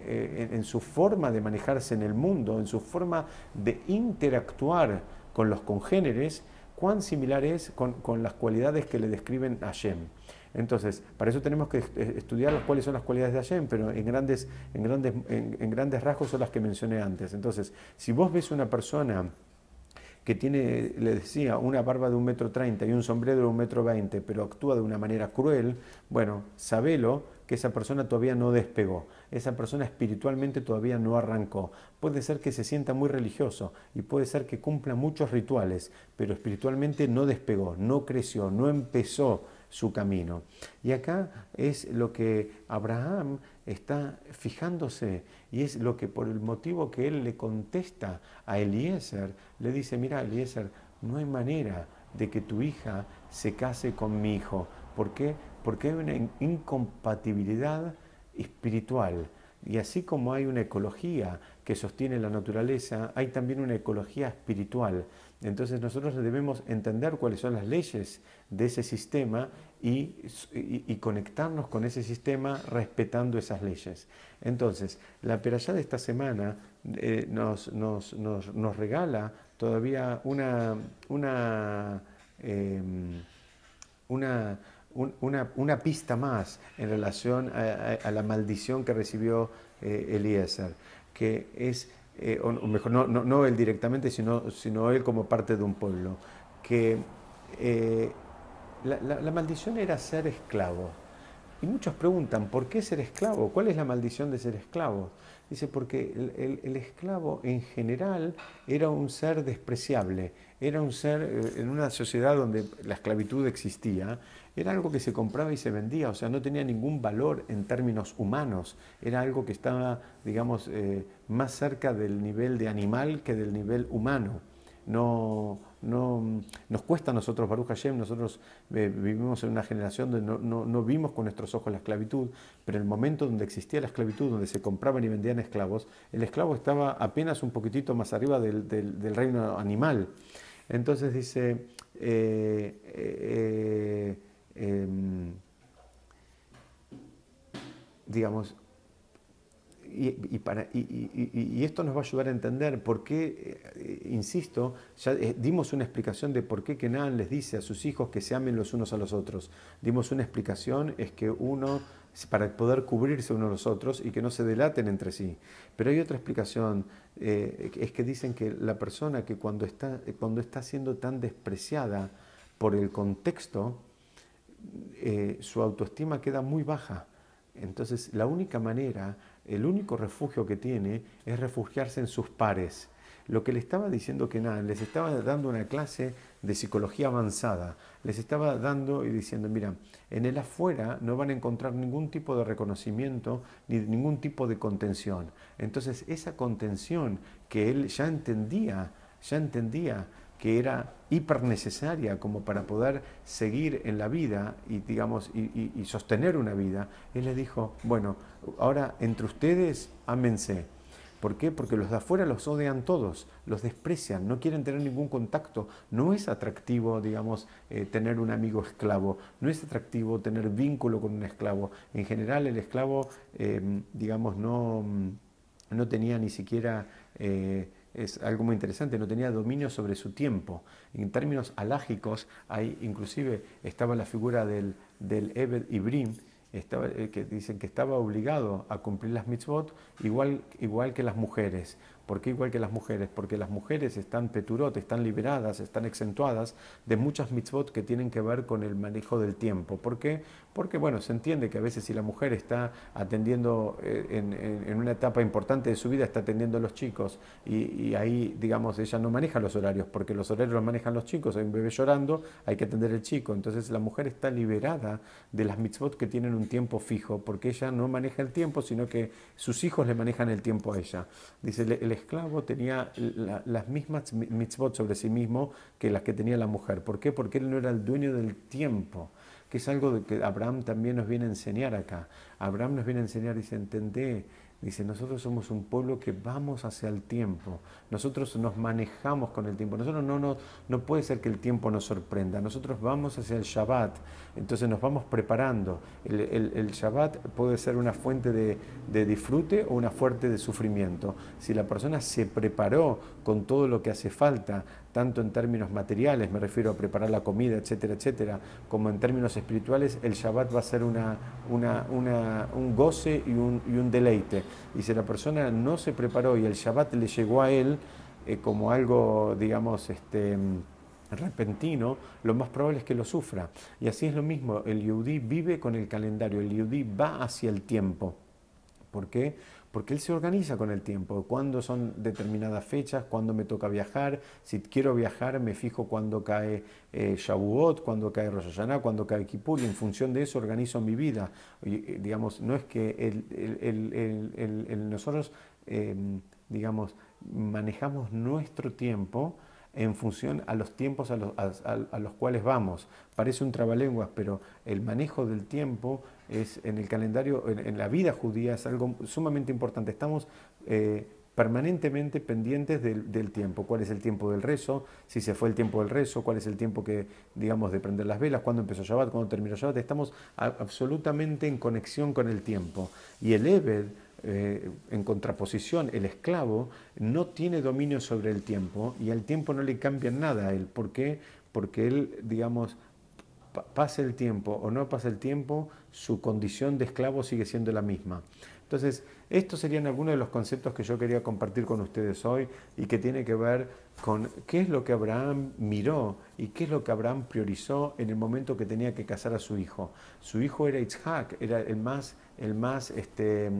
eh, en, su, forma de manejarse en el mundo, en su forma de interactuar con los congéneres, cuán similar es con, con las cualidades que le describen a Shem. Entonces, para eso tenemos que estudiar cuáles son las cualidades de Hashem, pero en grandes, en, grandes, en grandes rasgos son las que mencioné antes. Entonces, si vos ves una persona que tiene, le decía, una barba de un metro treinta y un sombrero de un metro veinte, pero actúa de una manera cruel, bueno, sabelo que esa persona todavía no despegó, esa persona espiritualmente todavía no arrancó. Puede ser que se sienta muy religioso y puede ser que cumpla muchos rituales, pero espiritualmente no despegó, no creció, no empezó su camino. Y acá es lo que Abraham está fijándose y es lo que por el motivo que él le contesta a Eliezer, le dice, mira Eliezer, no hay manera de que tu hija se case con mi hijo. ¿Por qué? Porque hay una incompatibilidad espiritual. Y así como hay una ecología que sostiene la naturaleza, hay también una ecología espiritual. Entonces nosotros debemos entender cuáles son las leyes de ese sistema y, conectarnos con ese sistema respetando esas leyes. Entonces, la peralla de esta semana eh, nos, regala todavía una, una, em, una, una, pista más en relación a, la maldición que recibió eh, Eliezer, que es eh, o mejor, no, él directamente, sino, sino él como parte de un pueblo, que eh, la, maldición era ser esclavo. Y muchos preguntan, ¿por qué ser esclavo? ¿Cuál es la maldición de ser esclavo? Dice, porque el, esclavo en general era un ser despreciable, era un ser eh, en una sociedad donde la esclavitud existía, era algo que se compraba y se vendía, o sea, no tenía ningún valor en términos humanos, era algo que estaba, digamos, eh, más cerca del nivel de animal que del nivel humano. no, no, nos cuesta a nosotros, Baruch Hashem, nosotros eh, vivimos en una generación donde no, vimos con nuestros ojos la esclavitud, pero en el momento donde existía la esclavitud, donde se compraban y vendían esclavos, el esclavo estaba apenas un poquitito más arriba del, reino animal. Entonces dice, eh, eh, em, digamos, y, esto nos va a ayudar a entender por qué, eh, insisto, ya eh, dimos una explicación de por qué Kenan les dice a sus hijos que se amen los unos a los otros. Dimos una explicación, es que uno, para poder cubrirse unos a los otros y que no se delaten entre sí. Pero hay otra explicación, eh, es que dicen que la persona que cuando está, cuando está siendo tan despreciada por el contexto, su autoestima queda muy baja. Entonces, la única manera el único refugio que tiene es refugiarse en sus pares. Lo que le estaba diciendo que nada, les estaba dando una clase de psicología avanzada, les estaba dando y diciendo, mira, en el afuera no van a encontrar ningún tipo de reconocimiento ni ningún tipo de contención. Entonces esa contención que él ya entendía, ya entendía que era hiper necesaria como para poder seguir en la vida y, digamos, y, sostener una vida, él le dijo, bueno, ahora entre ustedes ámense. ¿Por qué? Porque los de afuera los odian todos, los desprecian, no quieren tener ningún contacto. No es atractivo, digamos, eh, tener un amigo esclavo, no es atractivo tener vínculo con un esclavo. En general el esclavo, eh, digamos, no, no tenía ni siquiera... Eh, es algo muy interesante, no tenía dominio sobre su tiempo. En términos alágicos, ahí inclusive estaba la figura del, del Ebed Ibrim, estaba, eh, que dicen que estaba obligado a cumplir las mitzvot igual, igual que las mujeres. ¿Por qué igual que las mujeres? Porque las mujeres están peturot, están liberadas, están exentuadas de muchas mitzvot que tienen que ver con el manejo del tiempo. ¿Por qué? Porque, bueno, se entiende que a veces si la mujer está atendiendo eh, en, una etapa importante de su vida, está atendiendo a los chicos y, ahí, digamos, ella no maneja los horarios, porque los horarios los manejan los chicos, hay un bebé llorando, hay que atender al chico. Entonces la mujer está liberada de las mitzvot que tienen un tiempo fijo, porque ella no maneja el tiempo, sino que sus hijos le manejan el tiempo a ella. Dice, el esclavo tenía las mismas mitzvot sobre sí mismo que las que tenía la mujer. ¿Por qué? Porque él no era el dueño del tiempo, que es algo que Abraham también nos viene a enseñar acá. Abraham nos viene a enseñar, dice, entendé Dice, nosotros somos un pueblo que vamos hacia el tiempo, nosotros nos manejamos con el tiempo, nosotros no, no, no puede ser que el tiempo nos sorprenda, nosotros vamos hacia el Shabbat, entonces nos vamos preparando. El, el, Shabbat puede ser una fuente de, de, disfrute o una fuente de sufrimiento. Si la persona se preparó con todo lo que hace falta, tanto en términos materiales, me refiero a preparar la comida, etcétera, etcétera, como en términos espirituales, el Shabbat va a ser una, una, una, un goce y un, y un, deleite. Y si la persona no se preparó y el Shabbat le llegó a él eh, como algo, digamos, este, repentino, lo más probable es que lo sufra. Y así es lo mismo, el Yehudi vive con el calendario, el Yehudi va hacia el tiempo. ¿Por qué? Porque él se organiza con el tiempo, cuándo son determinadas fechas, cuándo me toca viajar, si quiero viajar me fijo cuándo cae eh, Shavuot, cuándo cae Rosh Hashanah, cuándo cae Kippur, y en función de eso organizo mi vida. Eh, digamos, no es que el, nosotros, em, digamos, manejamos nuestro tiempo, en función a los tiempos a los, a los, cuales vamos. Parece un trabalenguas, pero el manejo del tiempo es en el calendario, en, la vida judía es algo sumamente importante. Estamos eh, permanentemente pendientes del, tiempo. ¿Cuál es el tiempo del rezo? Si se fue el tiempo del rezo, cuál es el tiempo que, digamos, de prender las velas, cuándo empezó Shabbat, cuándo terminó Shabbat. Estamos absolutamente en conexión con el tiempo. Y el Ebed, eh, en contraposición, el esclavo no tiene dominio sobre el tiempo y al tiempo no le cambia nada a él. ¿Por qué? Porque él, digamos, pase el tiempo o no pase el tiempo, su condición de esclavo sigue siendo la misma. Entonces, estos serían algunos de los conceptos que yo quería compartir con ustedes hoy y que tiene que ver con qué es lo que Abraham miró y qué es lo que Abraham priorizó en el momento que tenía que casar a su hijo. Su hijo era Isaac, era el más, el más este,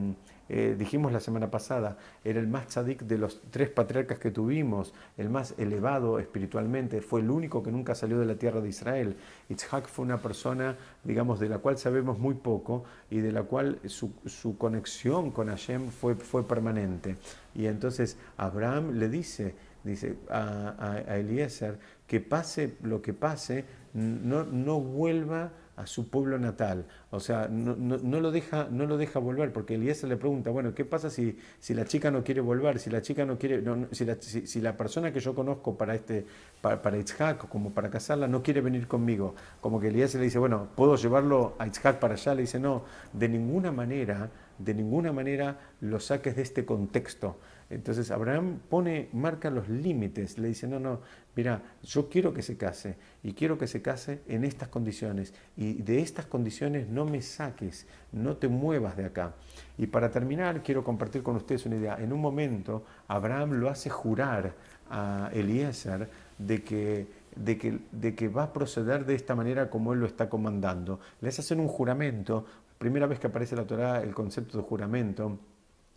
eh, dijimos la semana pasada, era el más tzadik de los tres patriarcas que tuvimos, el más elevado espiritualmente, fue el único que nunca salió de la tierra de Israel. Itzhak fue una persona, digamos, de la cual sabemos muy poco y de la cual su, conexión con Hashem fue, fue permanente. Y entonces Abraham le dice, dice a, a, Eliezer, que pase lo que pase, no, no vuelva a su pueblo natal. O sea, no, no, lo, deja, no lo deja volver, porque Eliezer le pregunta, bueno, ¿qué pasa si, si la chica no quiere volver? Si la chica no quiere, si, la, si, la persona que yo conozco para, este, para, para Itzhak, como para casarla, no quiere venir conmigo. Como que Eliezer le dice, bueno, ¿puedo llevarlo a Itzhak para allá? Le dice, no, de ninguna manera, de ninguna manera lo saques de este contexto. Entonces Abraham pone, marca los límites, le dice, no, no, mira, yo quiero que se case y quiero que se case en estas condiciones y de estas condiciones no me saques, no te muevas de acá. Y para terminar, quiero compartir con ustedes una idea. En un momento, Abraham lo hace jurar a Eliezer de que, de que, va a proceder de esta manera como él lo está comandando. Les hacen un juramento, primera vez que aparece en la Torah el concepto de juramento,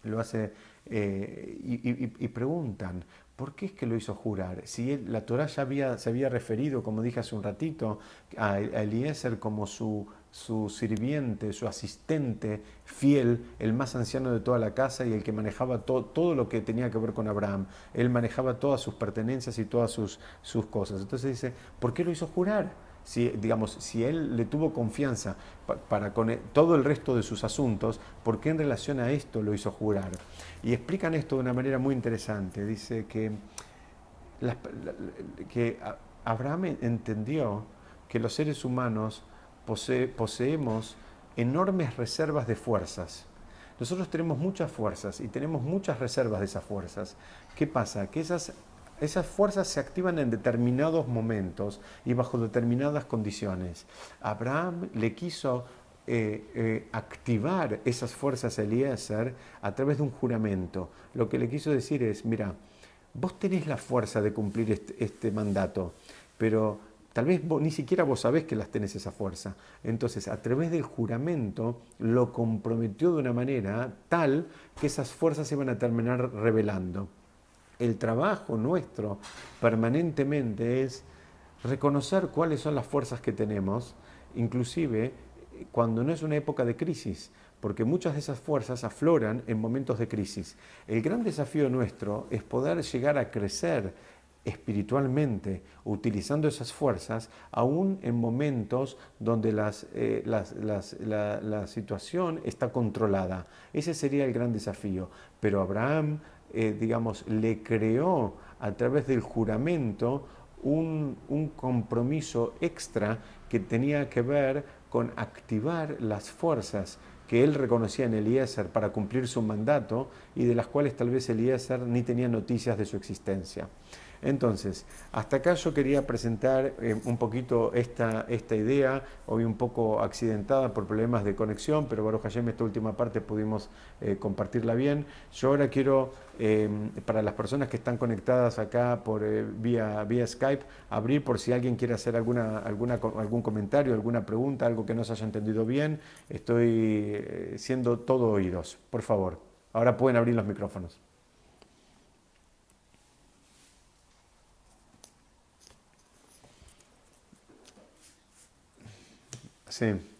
lo hace eh, y, preguntan, ¿por qué es que lo hizo jurar? Si la Torah ya había, se había referido, como dije hace un ratito, a, Eliezer como su, su sirviente, su asistente fiel, el más anciano de toda la casa y el que manejaba todo lo que tenía que ver con Abraham. Él manejaba todas sus pertenencias y todas sus, sus cosas. Entonces dice, ¿por qué lo hizo jurar? Si, digamos, si él le tuvo confianza para, con todo el resto de sus asuntos, ¿por qué en relación a esto lo hizo jurar? Y explican esto de una manera muy interesante. Dice que, que Abraham entendió que los seres humanos poseemos enormes reservas de fuerzas. Nosotros tenemos muchas fuerzas y tenemos muchas reservas de esas fuerzas. ¿Qué pasa? Que esas esas fuerzas se activan en determinados momentos y bajo determinadas condiciones. Abraham le quiso eh, eh, activar esas fuerzas a Eliezer a través de un juramento. Lo que le quiso decir es, mira, vos tenés la fuerza de cumplir este, mandato, pero tal vez ni siquiera vos sabés que las tenés esa fuerza. Entonces, a través del juramento, lo comprometió de una manera tal que esas fuerzas se iban a terminar revelando el trabajo nuestro permanentemente es reconocer cuáles son las fuerzas que tenemos, inclusive cuando no es una época de crisis, porque muchas de esas fuerzas afloran en momentos de crisis. El gran desafío nuestro es poder llegar a crecer espiritualmente utilizando esas fuerzas, aún en momentos donde eh, la situación está controlada. Ese sería el gran desafío. Pero Abraham eh, digamos, le creó a través del juramento un, un, compromiso extra que tenía que ver con activar las fuerzas que él reconocía en Eliezer para cumplir su mandato y de las cuales tal vez Eliezer ni tenía noticias de su existencia. Entonces, hasta acá yo quería presentar eh, un poquito esta, esta idea, hoy un poco accidentada por problemas de conexión, pero Baruch Hashem, esta última parte pudimos eh, compartirla bien. Yo ahora quiero, eh, para las personas que están conectadas acá por, vía, vía Skype, abrir por si alguien quiere hacer alguna, alguna, algún comentario, alguna pregunta, algo que no se haya entendido bien. Estoy siendo todo oídos, por favor. Ahora pueden abrir los micrófonos. Sí.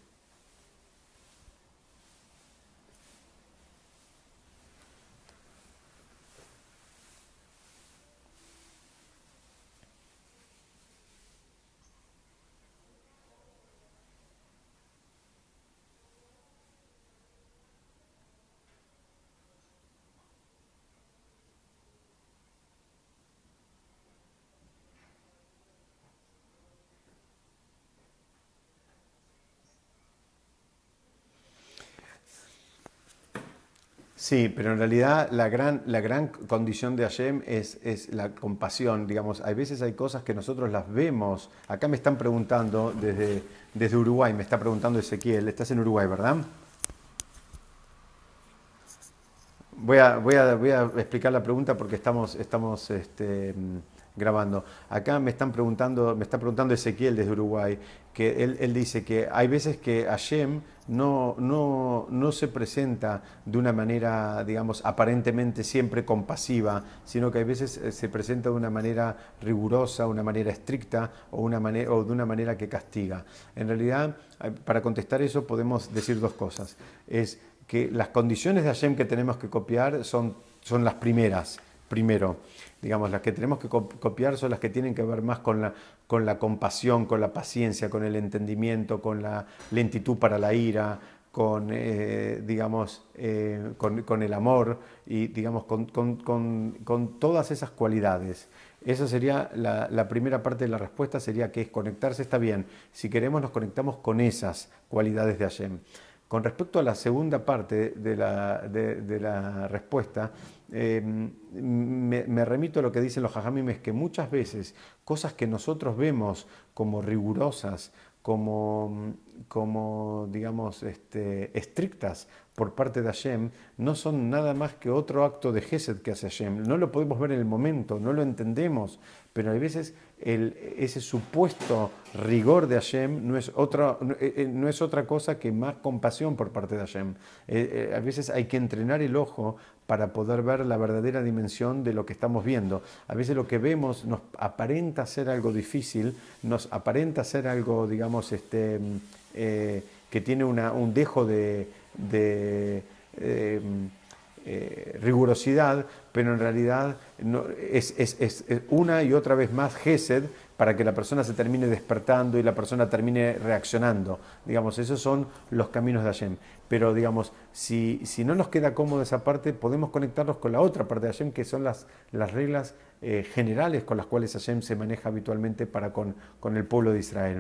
Sí, pero en realidad la gran, la gran condición de Hashem es, es, la compasión. Digamos, hay veces hay cosas que nosotros las vemos. Acá me están preguntando desde, desde Uruguay, me está preguntando Ezequiel. Estás en Uruguay, ¿verdad? Voy a, voy a, voy a explicar la pregunta porque estamos, estamos este, grabando. Acá me están preguntando, me está preguntando Ezequiel desde Uruguay, que él, dice que hay veces que Hashem no, no, no, se presenta de una manera, digamos, aparentemente siempre compasiva, sino que hay veces eh, se presenta de una manera rigurosa, una manera estricta o, una manera, o de una manera que castiga. En realidad, eh, para contestar eso podemos decir dos cosas. Es que las condiciones de Hashem que tenemos que copiar son, son las primeras primero. Digamos, las que tenemos que copiar son las que tienen que ver más con la, con la compasión, con la paciencia, con el entendimiento, con la lentitud para la ira, con, eh, digamos, eh, con, el amor y, digamos, con, con, todas esas cualidades. Esa sería la, primera parte de la respuesta, sería que es conectarse está bien. Si queremos nos conectamos con esas cualidades de Hashem. Con respecto a la segunda parte de la, de, la respuesta, em, me, remito a lo que dicen los jajamim, es que muchas veces cosas que nosotros vemos como rigurosas, como, como digamos, este, estrictas por parte de Hashem, no son nada más que otro acto de Gesed que hace Hashem. No lo podemos ver en el momento, no lo entendemos, pero a veces el, ese supuesto rigor de Hashem no es, otra, eh, eh, no es otra cosa que más compasión por parte de Hashem. Eh, a veces hay que entrenar el ojo para poder ver la verdadera dimensión de lo que estamos viendo. A veces lo que vemos nos aparenta ser algo difícil, nos aparenta ser algo, digamos, este, que tiene un dejo de, rigurosidad, pero en realidad es, una y otra vez más Gesed para que la persona se termine despertando y la persona termine reaccionando. Digamos, esos son los caminos de Hashem. Pero digamos, si, si no nos queda cómodo esa parte, podemos conectarnos con la otra parte de Hashem, que son las, las reglas eh, generales con las cuales Hashem se maneja habitualmente para con, con el pueblo de Israel.